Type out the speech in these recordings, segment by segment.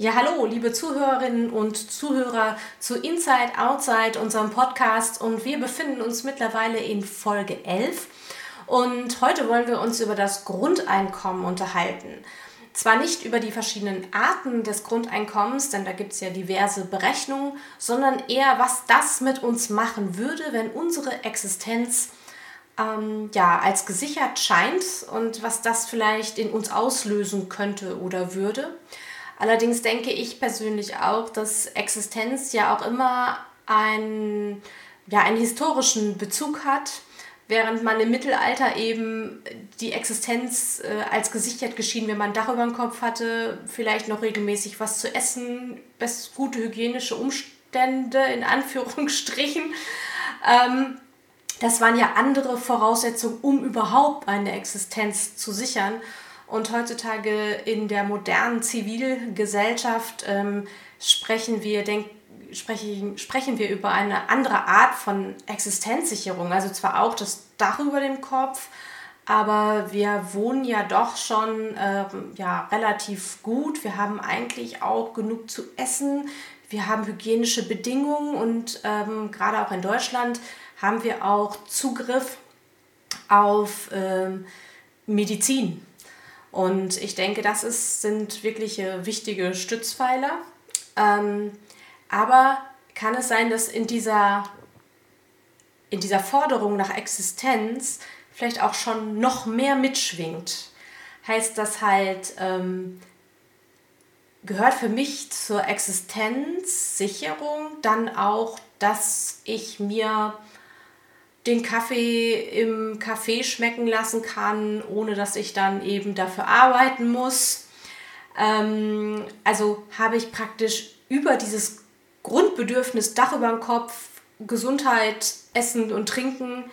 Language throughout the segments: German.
Ja, hallo, liebe Zuhörerinnen und Zuhörer zu Inside Outside, unserem Podcast. Und wir befinden uns mittlerweile in Folge 11. Und heute wollen wir uns über das Grundeinkommen unterhalten. Zwar nicht über die verschiedenen Arten des Grundeinkommens, denn da gibt es ja diverse Berechnungen, sondern eher, was das mit uns machen würde, wenn unsere Existenz ähm, ja, als gesichert scheint und was das vielleicht in uns auslösen könnte oder würde. Allerdings denke ich persönlich auch, dass Existenz ja auch immer ein, ja, einen historischen Bezug hat, während man im Mittelalter eben die Existenz äh, als gesichert geschieden, wenn man ein Dach über dem Kopf hatte, vielleicht noch regelmäßig was zu essen, best gute hygienische Umstände in Anführungsstrichen. Ähm, das waren ja andere Voraussetzungen, um überhaupt eine Existenz zu sichern. Und heutzutage in der modernen Zivilgesellschaft ähm, sprechen, wir, denk, sprechen, sprechen wir über eine andere Art von Existenzsicherung. Also zwar auch das Dach über dem Kopf, aber wir wohnen ja doch schon äh, ja, relativ gut. Wir haben eigentlich auch genug zu essen. Wir haben hygienische Bedingungen und ähm, gerade auch in Deutschland haben wir auch Zugriff auf ähm, Medizin. Und ich denke, das ist, sind wirklich wichtige Stützpfeiler. Ähm, aber kann es sein, dass in dieser, in dieser Forderung nach Existenz vielleicht auch schon noch mehr mitschwingt? Heißt das halt, ähm, gehört für mich zur Existenzsicherung dann auch, dass ich mir den Kaffee im Café schmecken lassen kann, ohne dass ich dann eben dafür arbeiten muss. Ähm, also habe ich praktisch über dieses Grundbedürfnis Dach über dem Kopf, Gesundheit, Essen und Trinken,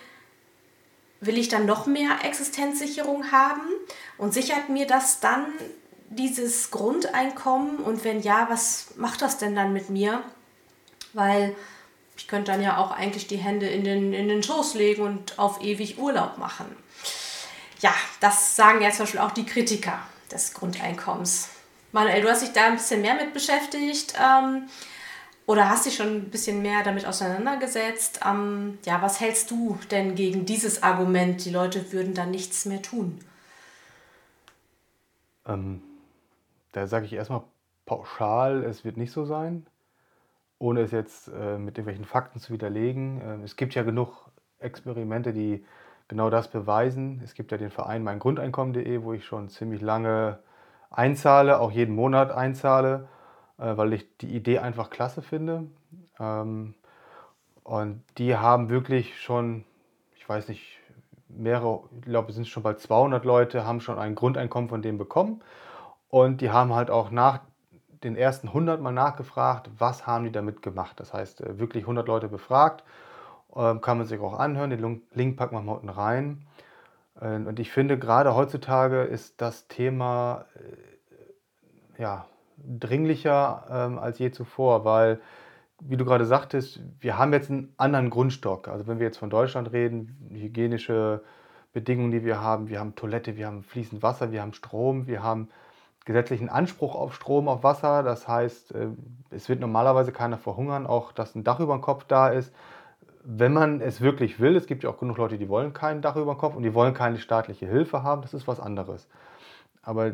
will ich dann noch mehr Existenzsicherung haben und sichert mir das dann dieses Grundeinkommen und wenn ja, was macht das denn dann mit mir? Weil ich könnte dann ja auch eigentlich die Hände in den, in den Schoß legen und auf ewig Urlaub machen. Ja, das sagen ja zum Beispiel auch die Kritiker des Grundeinkommens. Manuel, du hast dich da ein bisschen mehr mit beschäftigt ähm, oder hast dich schon ein bisschen mehr damit auseinandergesetzt. Ähm, ja, was hältst du denn gegen dieses Argument, die Leute würden dann nichts mehr tun? Ähm, da sage ich erstmal pauschal, es wird nicht so sein ohne es jetzt äh, mit irgendwelchen Fakten zu widerlegen. Äh, es gibt ja genug Experimente, die genau das beweisen. Es gibt ja den Verein meingrundeinkommen.de, wo ich schon ziemlich lange einzahle, auch jeden Monat einzahle, äh, weil ich die Idee einfach klasse finde. Ähm, und die haben wirklich schon, ich weiß nicht, mehrere, ich glaube, es sind schon bald 200 Leute, haben schon ein Grundeinkommen von dem bekommen. Und die haben halt auch nach den ersten 100 mal nachgefragt, was haben die damit gemacht. Das heißt, äh, wirklich 100 Leute befragt. Ähm, kann man sich auch anhören. Den Link packen wir mal unten rein. Äh, und ich finde, gerade heutzutage ist das Thema äh, ja, dringlicher ähm, als je zuvor, weil, wie du gerade sagtest, wir haben jetzt einen anderen Grundstock. Also wenn wir jetzt von Deutschland reden, hygienische Bedingungen, die wir haben, wir haben Toilette, wir haben fließend Wasser, wir haben Strom, wir haben gesetzlichen Anspruch auf Strom, auf Wasser. Das heißt, äh, es wird normalerweise keiner verhungern, auch dass ein Dach über dem Kopf da ist. Wenn man es wirklich will, es gibt ja auch genug Leute, die wollen kein Dach über dem Kopf und die wollen keine staatliche Hilfe haben, das ist was anderes. Aber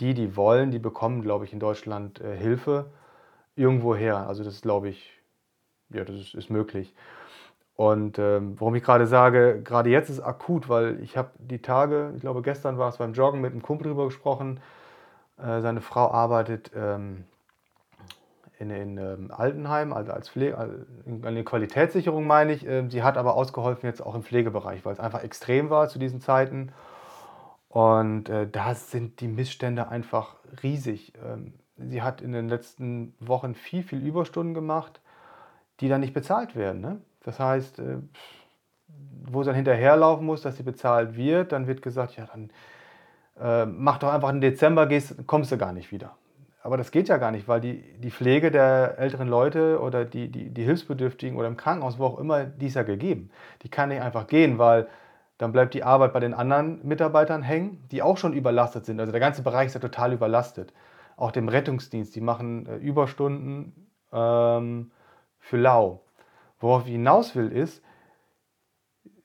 die, die wollen, die bekommen, glaube ich, in Deutschland äh, Hilfe irgendwo her. Also das ist, glaube ich, ja, das ist, ist möglich. Und ähm, warum ich gerade sage, gerade jetzt ist akut, weil ich habe die Tage, ich glaube gestern war es beim Joggen mit einem Kumpel drüber gesprochen, äh, seine Frau arbeitet ähm, in, in ähm, Altenheim, also als Pflege, in, eine Qualitätssicherung meine ich. Ähm, sie hat aber ausgeholfen jetzt auch im Pflegebereich, weil es einfach extrem war zu diesen Zeiten. Und äh, da sind die Missstände einfach riesig. Ähm, sie hat in den letzten Wochen viel, viel Überstunden gemacht, die dann nicht bezahlt werden. Ne? Das heißt, äh, wo sie dann hinterherlaufen muss, dass sie bezahlt wird, dann wird gesagt, ja, dann äh, mach doch einfach im Dezember, gehst, kommst du gar nicht wieder. Aber das geht ja gar nicht, weil die, die Pflege der älteren Leute oder die, die, die Hilfsbedürftigen oder im Krankenhaus, wo auch immer, die ist ja gegeben. Die kann nicht einfach gehen, weil dann bleibt die Arbeit bei den anderen Mitarbeitern hängen, die auch schon überlastet sind. Also der ganze Bereich ist ja total überlastet. auch dem Rettungsdienst. Die machen äh, Überstunden ähm, für lau. Worauf ich hinaus will, ist,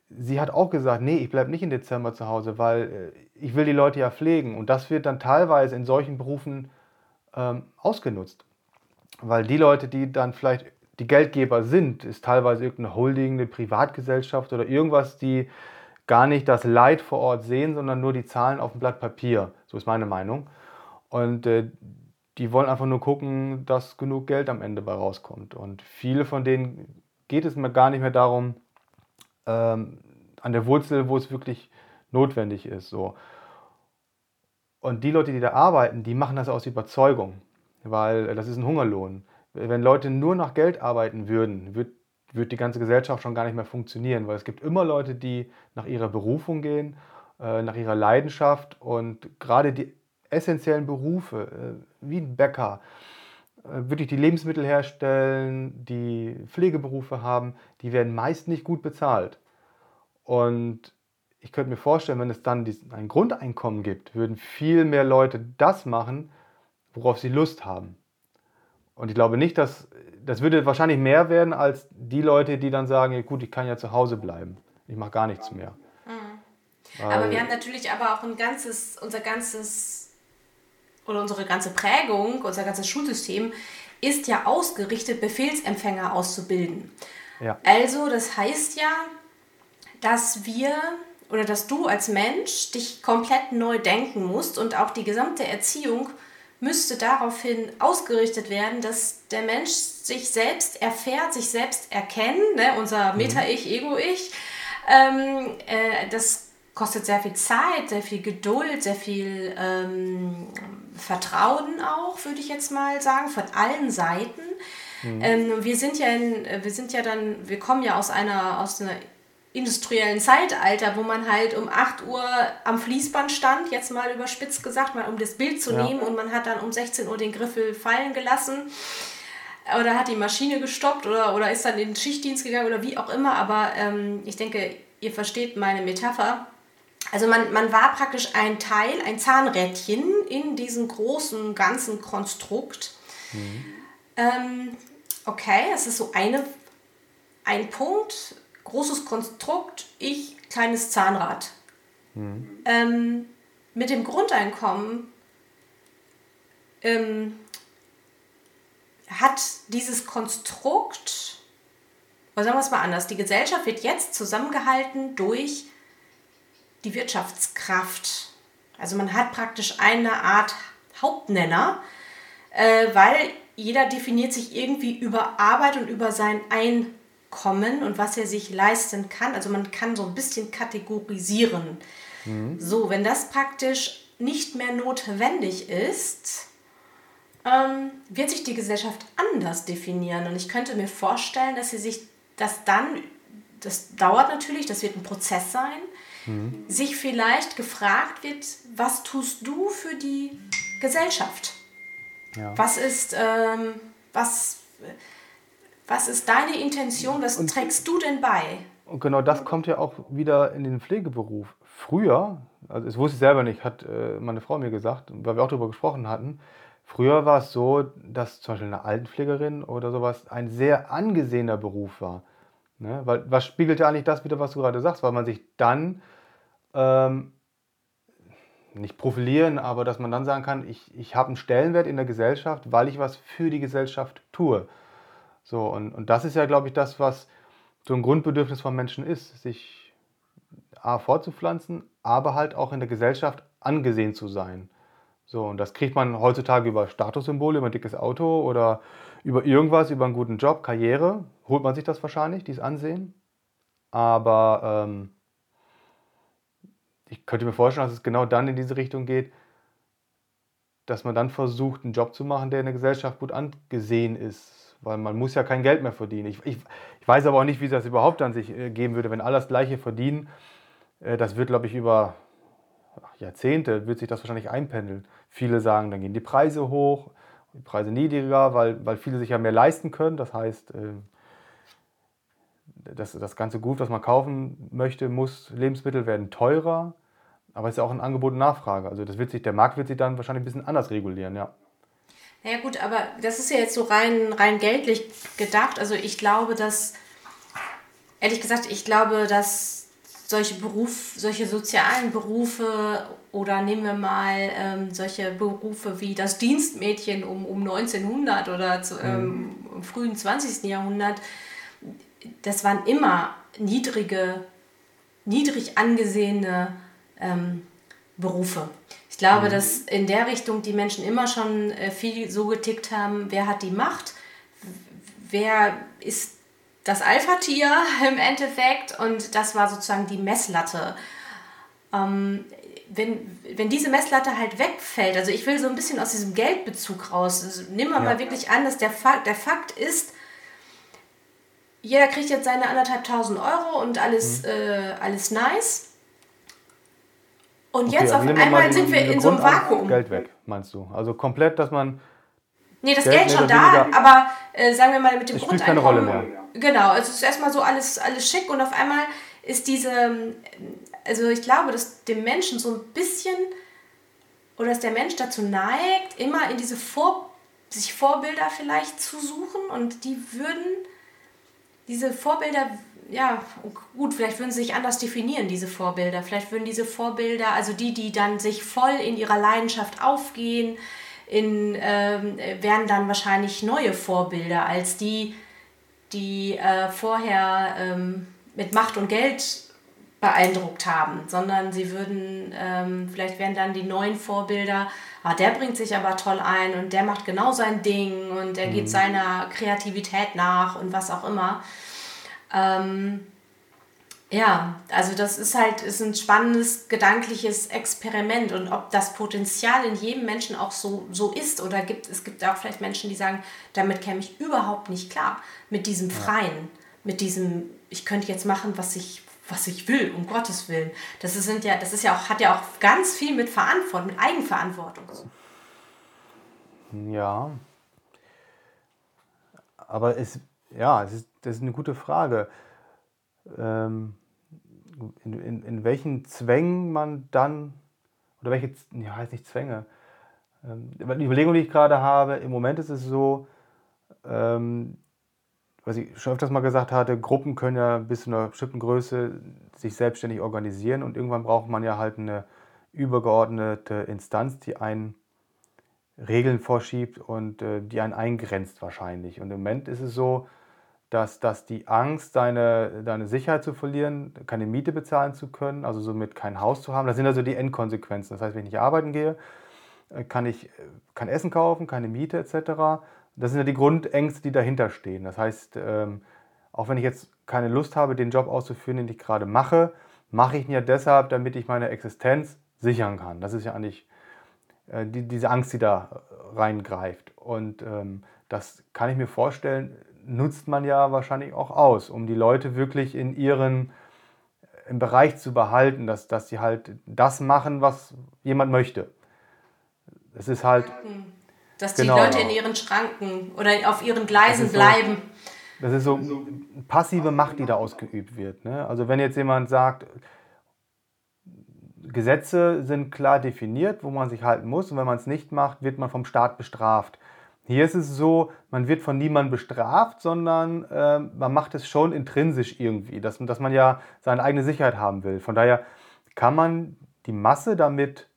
sie hat auch gesagt, nee, ich bleibe nicht im Dezember zu Hause, weil äh, ich will die Leute ja pflegen. Und das wird dann teilweise in solchen Berufen ähm, ausgenutzt. Weil die Leute, die dann vielleicht die Geldgeber sind, ist teilweise irgendeine Holding, eine Privatgesellschaft oder irgendwas, die gar nicht das Leid vor Ort sehen, sondern nur die Zahlen auf dem Blatt Papier. So ist meine Meinung. Und äh, die wollen einfach nur gucken, dass genug Geld am Ende bei rauskommt. Und viele von denen geht es mir gar nicht mehr darum, ähm, an der Wurzel, wo es wirklich notwendig ist. So. Und die Leute, die da arbeiten, die machen das aus Überzeugung, weil das ist ein Hungerlohn. Wenn Leute nur nach Geld arbeiten würden, würde würd die ganze Gesellschaft schon gar nicht mehr funktionieren, weil es gibt immer Leute, die nach ihrer Berufung gehen, äh, nach ihrer Leidenschaft und gerade die essentiellen Berufe, äh, wie ein Bäcker, äh, wirklich die Lebensmittel herstellen, die Pflegeberufe haben, die werden meist nicht gut bezahlt. Und ich könnte mir vorstellen, wenn es dann ein Grundeinkommen gibt, würden viel mehr Leute das machen, worauf sie Lust haben. Und ich glaube nicht, dass das würde wahrscheinlich mehr werden als die Leute, die dann sagen, ja, gut, ich kann ja zu Hause bleiben. Ich mache gar nichts mehr. Mhm. Aber wir haben natürlich aber auch ein ganzes, unser ganzes oder unsere ganze Prägung, unser ganzes Schulsystem ist ja ausgerichtet, Befehlsempfänger auszubilden. Ja. Also, das heißt ja, dass wir oder dass du als Mensch dich komplett neu denken musst und auch die gesamte Erziehung müsste daraufhin ausgerichtet werden, dass der Mensch sich selbst erfährt, sich selbst erkennt, ne? unser mhm. Meta-Ich, Ego-Ich. Ähm, äh, das kostet sehr viel Zeit, sehr viel Geduld, sehr viel ähm, Vertrauen auch, würde ich jetzt mal sagen, von allen Seiten. Mhm. Ähm, wir sind ja in, wir sind ja dann, wir kommen ja aus einer, aus einer industriellen Zeitalter, wo man halt um 8 Uhr am Fließband stand, jetzt mal überspitzt gesagt, mal um das Bild zu ja. nehmen und man hat dann um 16 Uhr den Griffel fallen gelassen oder hat die Maschine gestoppt oder, oder ist dann in den Schichtdienst gegangen oder wie auch immer, aber ähm, ich denke, ihr versteht meine Metapher. Also man, man war praktisch ein Teil, ein Zahnrädchen in diesem großen ganzen Konstrukt. Mhm. Ähm, okay, es ist so eine, ein Punkt großes Konstrukt, ich kleines Zahnrad. Mhm. Ähm, mit dem Grundeinkommen ähm, hat dieses Konstrukt, oder sagen wir es mal anders, die Gesellschaft wird jetzt zusammengehalten durch die Wirtschaftskraft. Also man hat praktisch eine Art Hauptnenner, äh, weil jeder definiert sich irgendwie über Arbeit und über sein Einkommen kommen und was er sich leisten kann. Also man kann so ein bisschen kategorisieren. Mhm. So, wenn das praktisch nicht mehr notwendig ist, ähm, wird sich die Gesellschaft anders definieren. Und ich könnte mir vorstellen, dass sie sich das dann, das dauert natürlich, das wird ein Prozess sein, mhm. sich vielleicht gefragt wird, was tust du für die Gesellschaft? Ja. Was ist, ähm, was was ist deine Intention? Was und, trägst du denn bei? Und genau das kommt ja auch wieder in den Pflegeberuf. Früher, also das wusste ich selber nicht, hat äh, meine Frau mir gesagt, weil wir auch darüber gesprochen hatten, früher war es so, dass zum Beispiel eine Altenpflegerin oder sowas ein sehr angesehener Beruf war. Ne? Weil, was spiegelt ja eigentlich das wieder, was du gerade sagst, weil man sich dann ähm, nicht profilieren, aber dass man dann sagen kann, ich, ich habe einen Stellenwert in der Gesellschaft, weil ich was für die Gesellschaft tue. So, und, und das ist ja, glaube ich, das, was so ein Grundbedürfnis von Menschen ist, sich A, fortzupflanzen, aber halt auch in der Gesellschaft angesehen zu sein. So, und das kriegt man heutzutage über Statussymbole, über ein dickes Auto oder über irgendwas, über einen guten Job, Karriere, holt man sich das wahrscheinlich, dieses Ansehen. Aber ähm, ich könnte mir vorstellen, dass es genau dann in diese Richtung geht, dass man dann versucht, einen Job zu machen, der in der Gesellschaft gut angesehen ist weil man muss ja kein Geld mehr verdienen. Ich, ich, ich weiß aber auch nicht, wie das überhaupt dann sich äh, geben würde, wenn alle das Gleiche verdienen. Äh, das wird, glaube ich, über Jahrzehnte wird sich das wahrscheinlich einpendeln. Viele sagen, dann gehen die Preise hoch, die Preise niedriger, weil, weil viele sich ja mehr leisten können. Das heißt, äh, das, das ganze Gut, was man kaufen möchte, muss, Lebensmittel werden teurer. Aber es ist ja auch ein Angebot und Nachfrage. Also das wird sich, der Markt wird sich dann wahrscheinlich ein bisschen anders regulieren, ja. Naja gut, aber das ist ja jetzt so rein, rein geldlich gedacht. Also ich glaube, dass, ehrlich gesagt, ich glaube, dass solche Beruf, solche sozialen Berufe oder nehmen wir mal ähm, solche Berufe wie das Dienstmädchen um, um 1900 oder zu, ähm, im frühen 20. Jahrhundert, das waren immer niedrige, niedrig angesehene ähm, Berufe. Ich glaube, mhm. dass in der Richtung die Menschen immer schon äh, viel so getickt haben, wer hat die Macht, wer ist das Alpha-Tier im Endeffekt und das war sozusagen die Messlatte. Ähm, wenn, wenn diese Messlatte halt wegfällt, also ich will so ein bisschen aus diesem Geldbezug raus, also nehmen wir ja. mal wirklich an, dass der Fakt, der Fakt ist, jeder kriegt jetzt seine anderthalb tausend Euro und alles, mhm. äh, alles nice. Und okay, jetzt auf einmal sind wir in so einem Vakuum. Geld weg, meinst du? Also komplett, dass man. Nee, das Geld, Geld schon da, aber äh, sagen wir mal mit dem Grundeinkommen. spielt keine Rolle mehr. Genau, also es ist erstmal so alles, alles schick und auf einmal ist diese. Also ich glaube, dass dem Menschen so ein bisschen. Oder dass der Mensch dazu neigt, immer in diese Vor sich Vorbilder vielleicht zu suchen und die würden. Diese Vorbilder ja, gut, vielleicht würden sie sich anders definieren, diese Vorbilder. Vielleicht würden diese Vorbilder, also die, die dann sich voll in ihrer Leidenschaft aufgehen, in, ähm, wären dann wahrscheinlich neue Vorbilder als die, die äh, vorher ähm, mit Macht und Geld beeindruckt haben, sondern sie würden, ähm, vielleicht wären dann die neuen Vorbilder, ah, der bringt sich aber toll ein und der macht genau sein Ding und der mhm. geht seiner Kreativität nach und was auch immer. Ähm, ja, also das ist halt ist ein spannendes gedankliches Experiment und ob das Potenzial in jedem Menschen auch so, so ist oder gibt es gibt auch vielleicht Menschen, die sagen, damit käme ich überhaupt nicht klar mit diesem Freien, mit diesem ich könnte jetzt machen, was ich was ich will, um Gottes Willen. Das sind ja das ist ja auch hat ja auch ganz viel mit Verantwortung, mit Eigenverantwortung. Ja. Aber es ja, ist, das ist eine gute Frage. Ähm, in, in, in welchen Zwängen man dann, oder welche, ja, heißt nicht Zwänge, ähm, die Überlegung, die ich gerade habe, im Moment ist es so, ähm, was ich schon öfters mal gesagt hatte, Gruppen können ja bis zu einer bestimmten Größe sich selbstständig organisieren und irgendwann braucht man ja halt eine übergeordnete Instanz, die einen Regeln vorschiebt und äh, die einen eingrenzt wahrscheinlich. Und im Moment ist es so, dass, dass die Angst, deine, deine Sicherheit zu verlieren, keine Miete bezahlen zu können, also somit kein Haus zu haben, das sind also die Endkonsequenzen. Das heißt, wenn ich nicht arbeiten gehe, äh, kann ich äh, kein Essen kaufen, keine Miete etc. Das sind ja die Grundängste, die dahinter stehen. Das heißt, ähm, auch wenn ich jetzt keine Lust habe, den Job auszuführen, den ich gerade mache, mache ich ihn ja deshalb, damit ich meine Existenz sichern kann. Das ist ja eigentlich äh, die, diese Angst, die da reingreift. Und ähm, das kann ich mir vorstellen, nutzt man ja wahrscheinlich auch aus, um die Leute wirklich in ihren im Bereich zu behalten, dass, dass sie halt das machen, was jemand möchte. Es ist halt. Dass die genau, Leute in ihren Schranken oder auf ihren Gleisen das bleiben. So, das ist so passive Macht, die da ausgeübt wird. Ne? Also wenn jetzt jemand sagt, Gesetze sind klar definiert, wo man sich halten muss und wenn man es nicht macht, wird man vom Staat bestraft. Hier ist es so, man wird von niemandem bestraft, sondern äh, man macht es schon intrinsisch irgendwie, dass, dass man ja seine eigene Sicherheit haben will. Von daher kann man die Masse damit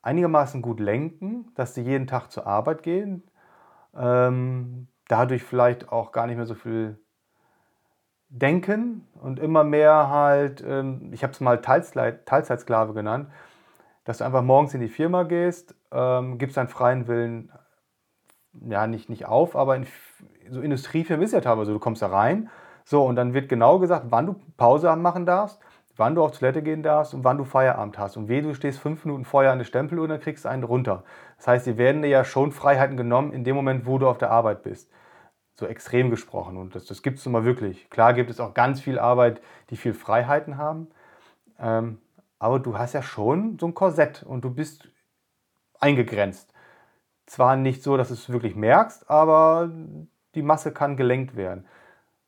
einigermaßen gut lenken, dass sie jeden Tag zur Arbeit gehen, ähm, dadurch vielleicht auch gar nicht mehr so viel denken und immer mehr halt, ähm, ich habe es mal Teilzeit, Teilzeitsklave genannt, dass du einfach morgens in die Firma gehst, ähm, gibst deinen freien Willen ja, nicht, nicht auf, aber in so Industriefirmen ist ja teilweise, du kommst da rein, so, und dann wird genau gesagt, wann du Pause machen darfst, wann du auf Toilette gehen darfst und wann du Feierabend hast. Und weh, du stehst fünf Minuten vorher an der Stempeluhr und dann kriegst du einen runter. Das heißt, dir werden dir ja schon Freiheiten genommen in dem Moment, wo du auf der Arbeit bist. So extrem gesprochen. Und das, das gibt es nun mal wirklich. Klar gibt es auch ganz viel Arbeit, die viel Freiheiten haben. Ähm, aber du hast ja schon so ein Korsett und du bist eingegrenzt. Zwar nicht so, dass du es wirklich merkst, aber die Masse kann gelenkt werden.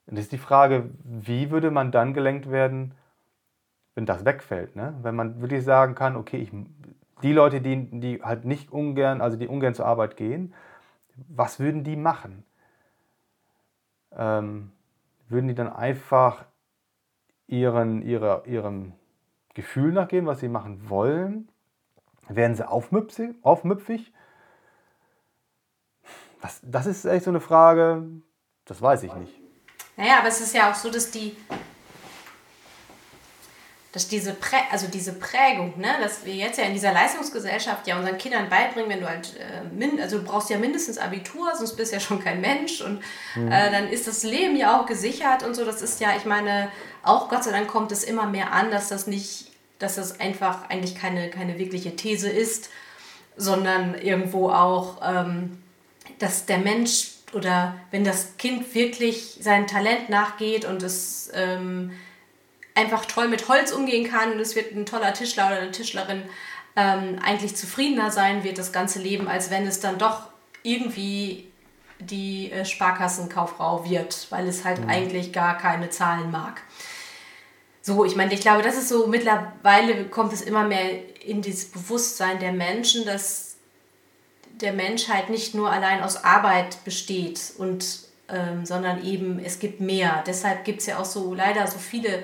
Und das ist die Frage, wie würde man dann gelenkt werden, wenn das wegfällt? Ne? Wenn man wirklich sagen kann, okay, ich die Leute, die, die halt nicht ungern, also die ungern zur Arbeit gehen, was würden die machen? Ähm, würden die dann einfach ihren, ihre, ihrem Gefühl nachgehen, was sie machen wollen? Werden sie aufmüpfig? aufmüpfig? Das, das ist echt so eine Frage, das weiß ich nicht. Naja, aber es ist ja auch so, dass die, dass diese, Prä also diese Prägung, ne, dass wir jetzt ja in dieser Leistungsgesellschaft ja unseren Kindern beibringen, wenn du halt, äh, also du brauchst ja mindestens Abitur, sonst bist du ja schon kein Mensch und mhm. äh, dann ist das Leben ja auch gesichert und so. Das ist ja, ich meine, auch Gott sei Dank kommt es immer mehr an, dass das nicht, dass das einfach eigentlich keine, keine wirkliche These ist, sondern irgendwo auch, ähm, dass der Mensch oder wenn das Kind wirklich sein Talent nachgeht und es ähm, einfach toll mit Holz umgehen kann und es wird ein toller Tischler oder eine Tischlerin ähm, eigentlich zufriedener sein wird das ganze Leben, als wenn es dann doch irgendwie die äh, Sparkassenkauffrau wird, weil es halt mhm. eigentlich gar keine Zahlen mag. So, ich meine, ich glaube, das ist so, mittlerweile kommt es immer mehr in dieses Bewusstsein der Menschen, dass der Mensch halt nicht nur allein aus Arbeit besteht und ähm, sondern eben es gibt mehr. Deshalb gibt es ja auch so leider so viele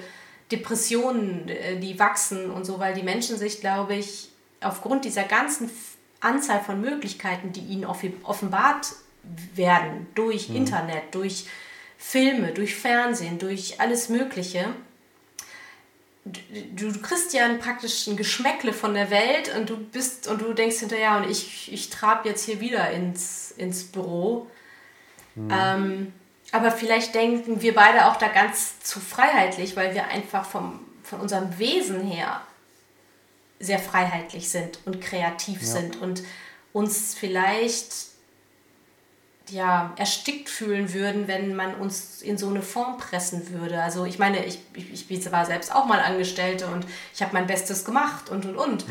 Depressionen, äh, die wachsen und so, weil die Menschen sich, glaube ich, aufgrund dieser ganzen Anzahl von Möglichkeiten, die ihnen offenbart werden, durch mhm. Internet, durch Filme, durch Fernsehen, durch alles Mögliche, du, du kriegst ja praktisch ein Geschmäckle von der Welt und du bist und du denkst hinterher, und ich, ich trab jetzt hier wieder ins, ins Büro. Mhm. Ähm, aber vielleicht denken wir beide auch da ganz zu freiheitlich, weil wir einfach vom, von unserem Wesen her sehr freiheitlich sind und kreativ ja. sind und uns vielleicht ja, erstickt fühlen würden, wenn man uns in so eine Form pressen würde. Also ich meine, ich, ich, ich war selbst auch mal Angestellte und ich habe mein Bestes gemacht und und und.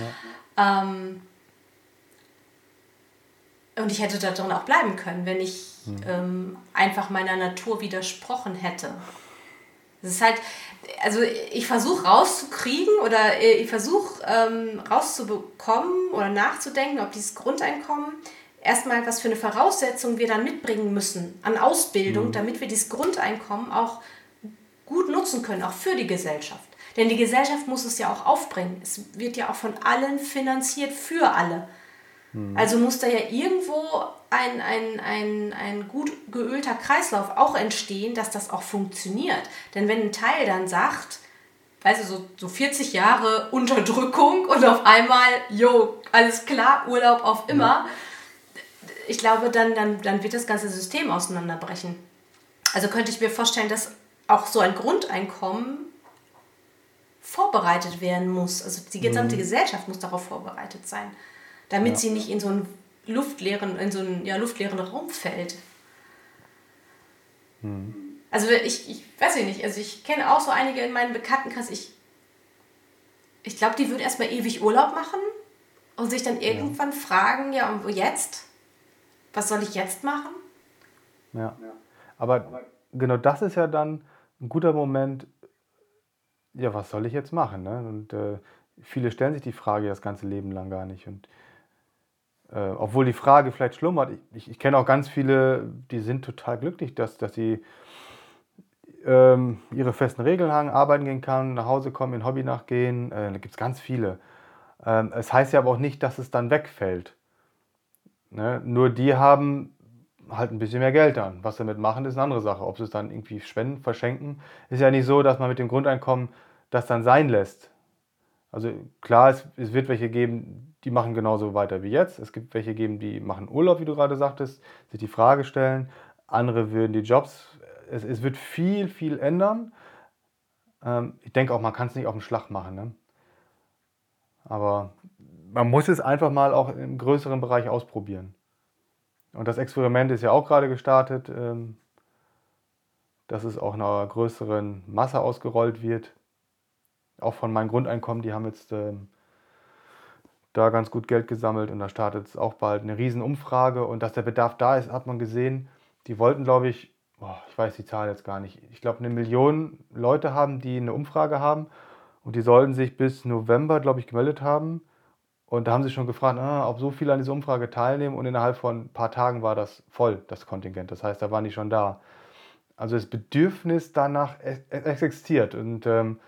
Ja. Ähm, und ich hätte da drin auch bleiben können, wenn ich mhm. ähm, einfach meiner Natur widersprochen hätte. Es ist halt, also ich versuche rauszukriegen oder äh, ich versuche ähm, rauszubekommen oder nachzudenken, ob dieses Grundeinkommen erstmal, was für eine Voraussetzung wir dann mitbringen müssen an Ausbildung, mhm. damit wir dieses Grundeinkommen auch gut nutzen können, auch für die Gesellschaft. Denn die Gesellschaft muss es ja auch aufbringen. Es wird ja auch von allen finanziert für alle. Mhm. Also muss da ja irgendwo ein, ein, ein, ein gut geölter Kreislauf auch entstehen, dass das auch funktioniert. Denn wenn ein Teil dann sagt, weißt du, so, so 40 Jahre Unterdrückung und auf einmal, jo, alles klar, Urlaub auf immer, ich glaube, dann, dann, dann wird das ganze System auseinanderbrechen. Also könnte ich mir vorstellen, dass auch so ein Grundeinkommen vorbereitet werden muss. Also die gesamte mhm. Gesellschaft muss darauf vorbereitet sein damit ja. sie nicht in so einen luftleeren, in so einen ja, luftleeren Raum fällt. Hm. Also ich, ich weiß nicht, also ich kenne auch so einige in meinem Bekanntenkreis, ich, ich glaube, die würden erstmal ewig Urlaub machen und sich dann irgendwann ja. fragen, ja, und jetzt? Was soll ich jetzt machen? Ja. Aber genau das ist ja dann ein guter Moment, ja, was soll ich jetzt machen? Ne? Und äh, viele stellen sich die Frage das ganze Leben lang gar nicht. Und äh, obwohl die Frage vielleicht schlummert, ich, ich kenne auch ganz viele, die sind total glücklich, dass, dass sie ähm, ihre festen Regeln haben, arbeiten gehen kann, nach Hause kommen, ihr Hobby nachgehen. Äh, da gibt es ganz viele. Ähm, es heißt ja aber auch nicht, dass es dann wegfällt. Ne? Nur die haben halt ein bisschen mehr Geld dann. Was sie damit machen, ist eine andere Sache. Ob sie es dann irgendwie spenden, verschenken, ist ja nicht so, dass man mit dem Grundeinkommen das dann sein lässt. Also klar, es, es wird welche geben, die machen genauso weiter wie jetzt. Es gibt welche geben, die machen Urlaub, wie du gerade sagtest, sich die Frage stellen. Andere würden die Jobs, es, es wird viel, viel ändern. Ähm, ich denke auch, man kann es nicht auf den Schlag machen. Ne? Aber man muss es einfach mal auch im größeren Bereich ausprobieren. Und das Experiment ist ja auch gerade gestartet, ähm, dass es auch einer größeren Masse ausgerollt wird. Auch von meinem Grundeinkommen, die haben jetzt ähm, da ganz gut Geld gesammelt und da startet es auch bald eine Riesenumfrage und dass der Bedarf da ist, hat man gesehen. Die wollten, glaube ich, oh, ich weiß die Zahl jetzt gar nicht, ich glaube eine Million Leute haben, die eine Umfrage haben und die sollten sich bis November, glaube ich, gemeldet haben Und da haben sie schon gefragt, ah, ob so viele an dieser Umfrage teilnehmen. Und innerhalb von ein paar Tagen war das voll, das Kontingent. Das heißt, da waren die schon da. Also das Bedürfnis danach existiert. Und, ähm,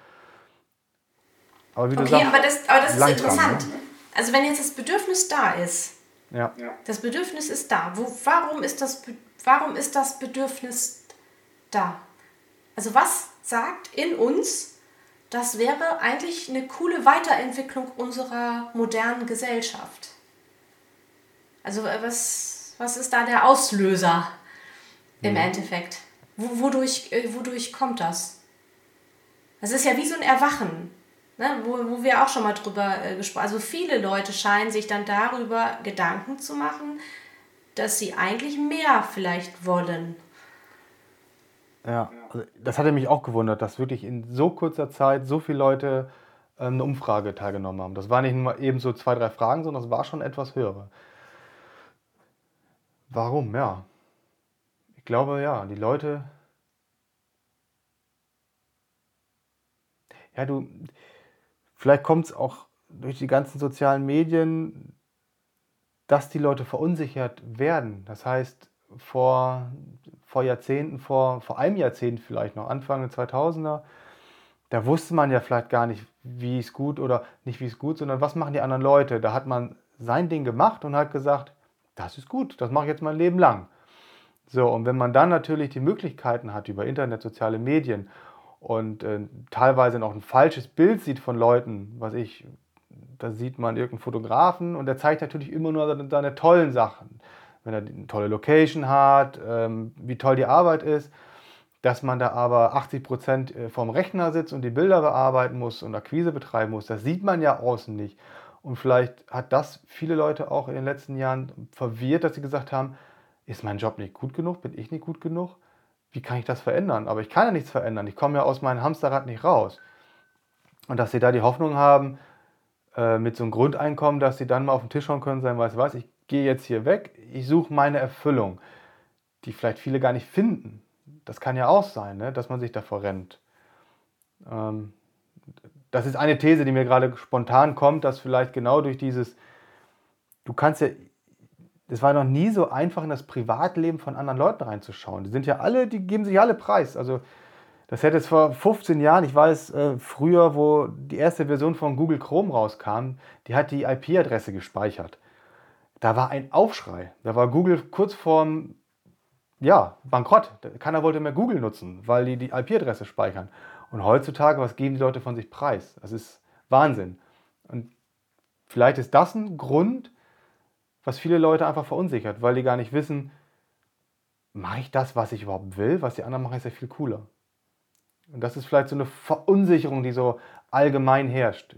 aber wie du okay, sagst, aber das, aber das ist interessant. Ne? Also wenn jetzt das Bedürfnis da ist, ja. das Bedürfnis ist da. Wo, warum, ist das, warum ist das Bedürfnis da? Also was sagt in uns, das wäre eigentlich eine coole Weiterentwicklung unserer modernen Gesellschaft. Also was, was ist da der Auslöser im mhm. Endeffekt? Wodurch, äh, wodurch kommt das? Das ist ja wie so ein Erwachen, ne? wo, wo wir auch schon mal drüber äh, gesprochen haben. Also viele Leute scheinen sich dann darüber Gedanken zu machen, dass sie eigentlich mehr vielleicht wollen ja, also das hatte mich auch gewundert, dass wirklich in so kurzer Zeit so viele Leute ähm, eine Umfrage teilgenommen haben. Das waren nicht nur eben so zwei, drei Fragen, sondern das war schon etwas höher. Warum? Ja. Ich glaube, ja, die Leute. Ja, du. Vielleicht kommt es auch durch die ganzen sozialen Medien, dass die Leute verunsichert werden. Das heißt, vor vor Jahrzehnten, vor, vor einem Jahrzehnt vielleicht noch, Anfang der 2000er, da wusste man ja vielleicht gar nicht, wie es gut oder nicht wie es gut, sondern was machen die anderen Leute. Da hat man sein Ding gemacht und hat gesagt, das ist gut, das mache ich jetzt mein Leben lang. So, und wenn man dann natürlich die Möglichkeiten hat über Internet, soziale Medien und äh, teilweise noch ein falsches Bild sieht von Leuten, was ich, da sieht man irgendeinen Fotografen und der zeigt natürlich immer nur seine, seine tollen Sachen wenn er eine tolle Location hat, ähm, wie toll die Arbeit ist, dass man da aber 80 Prozent äh, vorm Rechner sitzt und die Bilder bearbeiten muss und Akquise betreiben muss, das sieht man ja außen nicht. Und vielleicht hat das viele Leute auch in den letzten Jahren verwirrt, dass sie gesagt haben, ist mein Job nicht gut genug, bin ich nicht gut genug? Wie kann ich das verändern? Aber ich kann ja nichts verändern, ich komme ja aus meinem Hamsterrad nicht raus. Und dass sie da die Hoffnung haben, äh, mit so einem Grundeinkommen, dass sie dann mal auf den Tisch schauen können, sagen, weiß was, ich gehe jetzt hier weg, ich suche meine Erfüllung, die vielleicht viele gar nicht finden. Das kann ja auch sein, ne? dass man sich davor rennt. Ähm, das ist eine These, die mir gerade spontan kommt, dass vielleicht genau durch dieses, du kannst ja, es war noch nie so einfach in das Privatleben von anderen Leuten reinzuschauen. Die sind ja alle, die geben sich alle preis. Also das hätte es vor 15 Jahren, ich weiß, äh, früher, wo die erste Version von Google Chrome rauskam, die hat die IP-Adresse gespeichert da war ein Aufschrei. Da war Google kurz vorm ja, Bankrott. Keiner wollte mehr Google nutzen, weil die die IP-Adresse speichern. Und heutzutage, was geben die Leute von sich preis? Das ist Wahnsinn. Und vielleicht ist das ein Grund, was viele Leute einfach verunsichert, weil die gar nicht wissen, mache ich das, was ich überhaupt will? Was die anderen machen, ist ja viel cooler. Und das ist vielleicht so eine Verunsicherung, die so allgemein herrscht.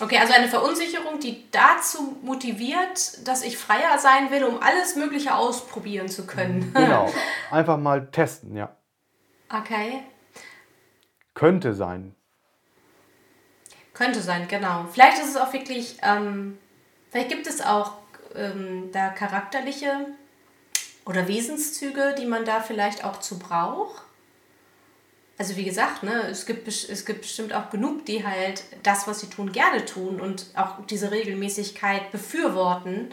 Okay, also eine Verunsicherung, die dazu motiviert, dass ich freier sein will, um alles Mögliche ausprobieren zu können. Genau. Einfach mal testen, ja. Okay. Könnte sein. Könnte sein, genau. Vielleicht ist es auch wirklich, ähm, vielleicht gibt es auch ähm, da charakterliche oder Wesenszüge, die man da vielleicht auch zu braucht also wie gesagt, ne, es, gibt, es gibt bestimmt auch genug, die halt das, was sie tun, gerne tun und auch diese Regelmäßigkeit befürworten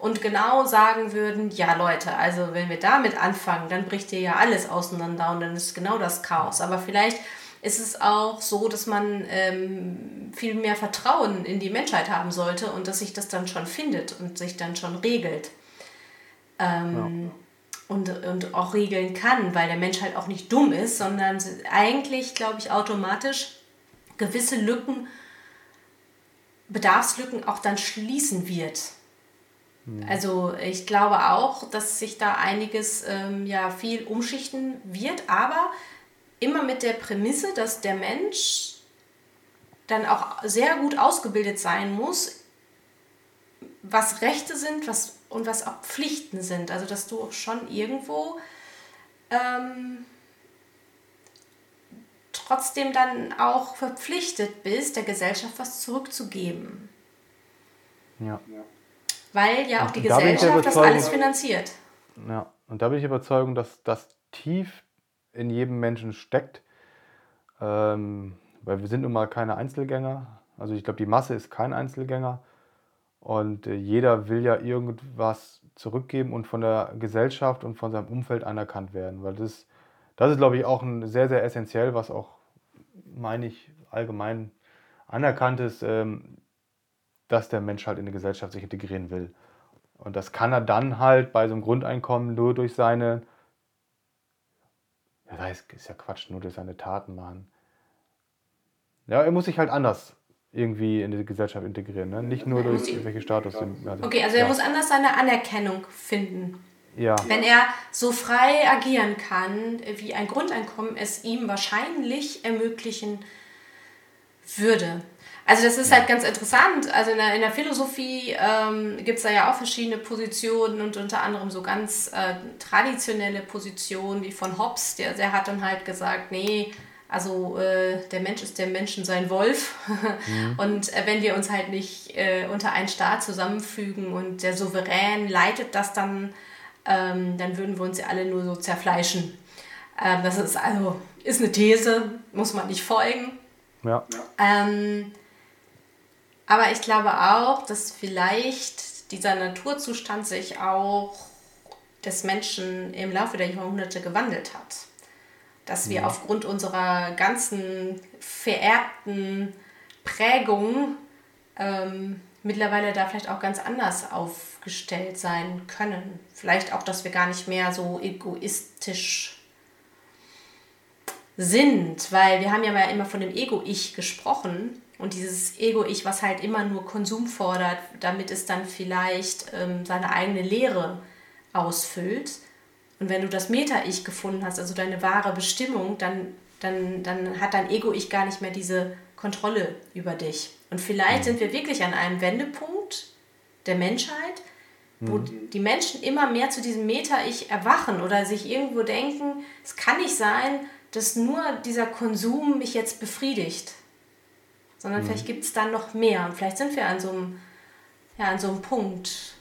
und genau sagen würden, ja Leute, also wenn wir damit anfangen, dann bricht hier ja alles auseinander und dann ist genau das Chaos. Aber vielleicht ist es auch so, dass man ähm, viel mehr Vertrauen in die Menschheit haben sollte und dass sich das dann schon findet und sich dann schon regelt. Ähm, ja und, und auch regeln kann, weil der Mensch halt auch nicht dumm ist, sondern eigentlich, glaube ich, automatisch gewisse Lücken, Bedarfslücken auch dann schließen wird. Mhm. Also ich glaube auch, dass sich da einiges ähm, ja viel umschichten wird, aber immer mit der Prämisse, dass der Mensch dann auch sehr gut ausgebildet sein muss, was Rechte sind, was und was auch Pflichten sind. Also dass du schon irgendwo ähm, trotzdem dann auch verpflichtet bist, der Gesellschaft was zurückzugeben. Ja. Weil ja auch die Gesellschaft das alles finanziert. Ja, und da bin ich überzeugt, dass das tief in jedem Menschen steckt. Ähm, weil wir sind nun mal keine Einzelgänger. Also ich glaube, die Masse ist kein Einzelgänger. Und äh, jeder will ja irgendwas zurückgeben und von der Gesellschaft und von seinem Umfeld anerkannt werden. Weil das, das ist, glaube ich, auch ein sehr, sehr essentiell, was auch, meine ich, allgemein anerkannt ist, ähm, dass der Mensch halt in die Gesellschaft sich integrieren will. Und das kann er dann halt bei so einem Grundeinkommen nur durch seine, ja, das ist ja Quatsch, nur durch seine Taten machen. Ja, er muss sich halt anders irgendwie in die Gesellschaft integrieren, ne? nicht nur durch irgendwelche Status. Okay, also er ja. muss anders seine Anerkennung finden. Ja. Wenn er so frei agieren kann, wie ein Grundeinkommen es ihm wahrscheinlich ermöglichen würde. Also das ist halt ganz interessant. Also in der, in der Philosophie ähm, gibt es da ja auch verschiedene Positionen und unter anderem so ganz äh, traditionelle Positionen wie von Hobbes, der, der hat dann halt gesagt, nee, also äh, der Mensch ist der Menschen sein Wolf. Mhm. Und äh, wenn wir uns halt nicht äh, unter einen Staat zusammenfügen und der Souverän leitet das dann, ähm, dann würden wir uns ja alle nur so zerfleischen. Ähm, das ist also ist eine These, muss man nicht folgen. Ja. Ähm, aber ich glaube auch, dass vielleicht dieser Naturzustand sich auch des Menschen im Laufe der Jahrhunderte gewandelt hat. Dass wir ja. aufgrund unserer ganzen vererbten Prägung ähm, mittlerweile da vielleicht auch ganz anders aufgestellt sein können. Vielleicht auch, dass wir gar nicht mehr so egoistisch sind, weil wir haben ja immer von dem Ego-Ich gesprochen und dieses Ego-Ich, was halt immer nur Konsum fordert, damit es dann vielleicht ähm, seine eigene Lehre ausfüllt. Und wenn du das Meta-Ich gefunden hast, also deine wahre Bestimmung, dann, dann, dann hat dein Ego-Ich gar nicht mehr diese Kontrolle über dich. Und vielleicht mhm. sind wir wirklich an einem Wendepunkt der Menschheit, wo mhm. die Menschen immer mehr zu diesem Meta-Ich erwachen oder sich irgendwo denken, es kann nicht sein, dass nur dieser Konsum mich jetzt befriedigt sondern mhm. vielleicht gibt es dann noch mehr und vielleicht sind wir an so einem, ja, an so einem Punkt.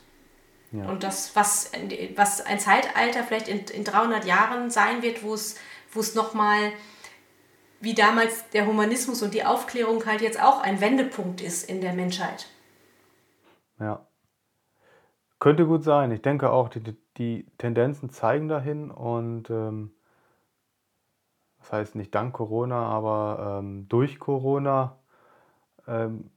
Ja. Und das, was, was ein Zeitalter vielleicht in, in 300 Jahren sein wird, wo es, wo es nochmal, wie damals der Humanismus und die Aufklärung halt jetzt auch ein Wendepunkt ist in der Menschheit. Ja. Könnte gut sein. Ich denke auch, die, die Tendenzen zeigen dahin und ähm, das heißt nicht dank Corona, aber ähm, durch Corona ähm,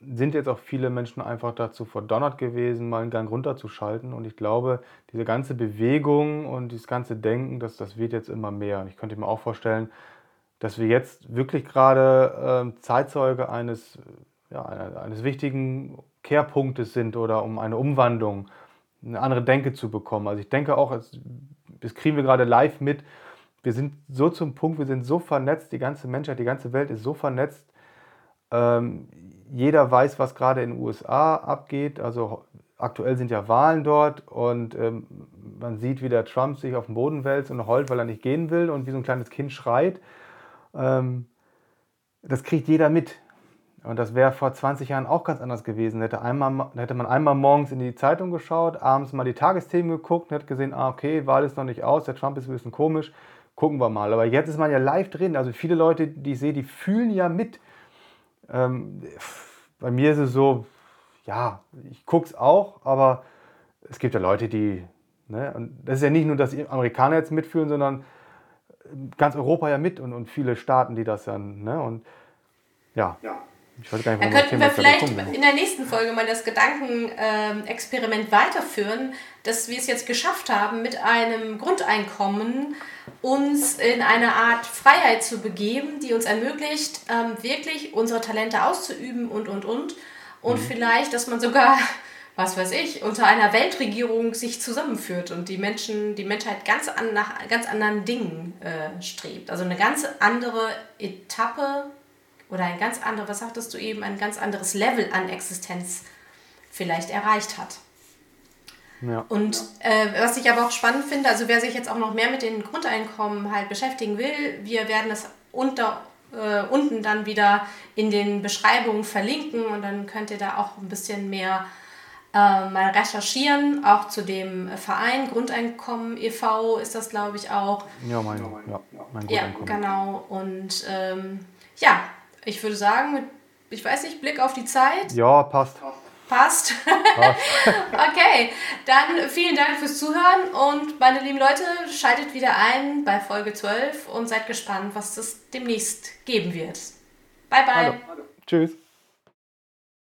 sind jetzt auch viele Menschen einfach dazu verdonnert gewesen, mal einen Gang runterzuschalten. Und ich glaube, diese ganze Bewegung und dieses ganze Denken, das, das wird jetzt immer mehr. Und ich könnte mir auch vorstellen, dass wir jetzt wirklich gerade äh, Zeitzeuge eines, ja, eines wichtigen Kehrpunktes sind oder um eine Umwandlung, eine andere Denke zu bekommen. Also ich denke auch, das kriegen wir gerade live mit. Wir sind so zum Punkt, wir sind so vernetzt, die ganze Menschheit, die ganze Welt ist so vernetzt, ähm, jeder weiß, was gerade in den USA abgeht. Also aktuell sind ja Wahlen dort und ähm, man sieht, wie der Trump sich auf den Boden wälzt und heult, weil er nicht gehen will und wie so ein kleines Kind schreit. Ähm, das kriegt jeder mit. Und das wäre vor 20 Jahren auch ganz anders gewesen. Hätte, einmal, hätte man einmal morgens in die Zeitung geschaut, abends mal die Tagesthemen geguckt und hätte gesehen, ah, okay, Wahl ist noch nicht aus, der Trump ist ein bisschen komisch, gucken wir mal. Aber jetzt ist man ja live drin. Also viele Leute, die ich sehe, die fühlen ja mit. Ähm, bei mir ist es so, ja, ich gucke es auch, aber es gibt ja Leute, die, ne, und das ist ja nicht nur, dass die Amerikaner jetzt mitfühlen, sondern ganz Europa ja mit und, und viele Staaten, die das dann, ne, und ja. ja. Ich gar nicht, Dann könnten wir vielleicht in der nächsten Folge mal das Gedankenexperiment weiterführen, dass wir es jetzt geschafft haben, mit einem Grundeinkommen uns in eine Art Freiheit zu begeben, die uns ermöglicht, ähm, wirklich unsere Talente auszuüben und, und, und. Und mhm. vielleicht, dass man sogar, was weiß ich, unter einer Weltregierung sich zusammenführt und die Menschen, die Menschheit ganz an, nach ganz anderen Dingen äh, strebt. Also eine ganz andere Etappe oder ein ganz anderes, was sagtest du eben, ein ganz anderes Level an Existenz vielleicht erreicht hat. Ja. Und äh, was ich aber auch spannend finde, also wer sich jetzt auch noch mehr mit den Grundeinkommen halt beschäftigen will, wir werden das unter, äh, unten dann wieder in den Beschreibungen verlinken und dann könnt ihr da auch ein bisschen mehr äh, mal recherchieren, auch zu dem Verein Grundeinkommen e.V. ist das, glaube ich, auch. Ja, mein, ja, mein Grundeinkommen. Ja, genau. Und ähm, ja, ich würde sagen, mit, ich weiß nicht, Blick auf die Zeit. Ja, passt. Passt. Passt. okay, dann vielen Dank fürs Zuhören und meine lieben Leute, schaltet wieder ein bei Folge 12 und seid gespannt, was es demnächst geben wird. Bye, bye. Hallo. Tschüss.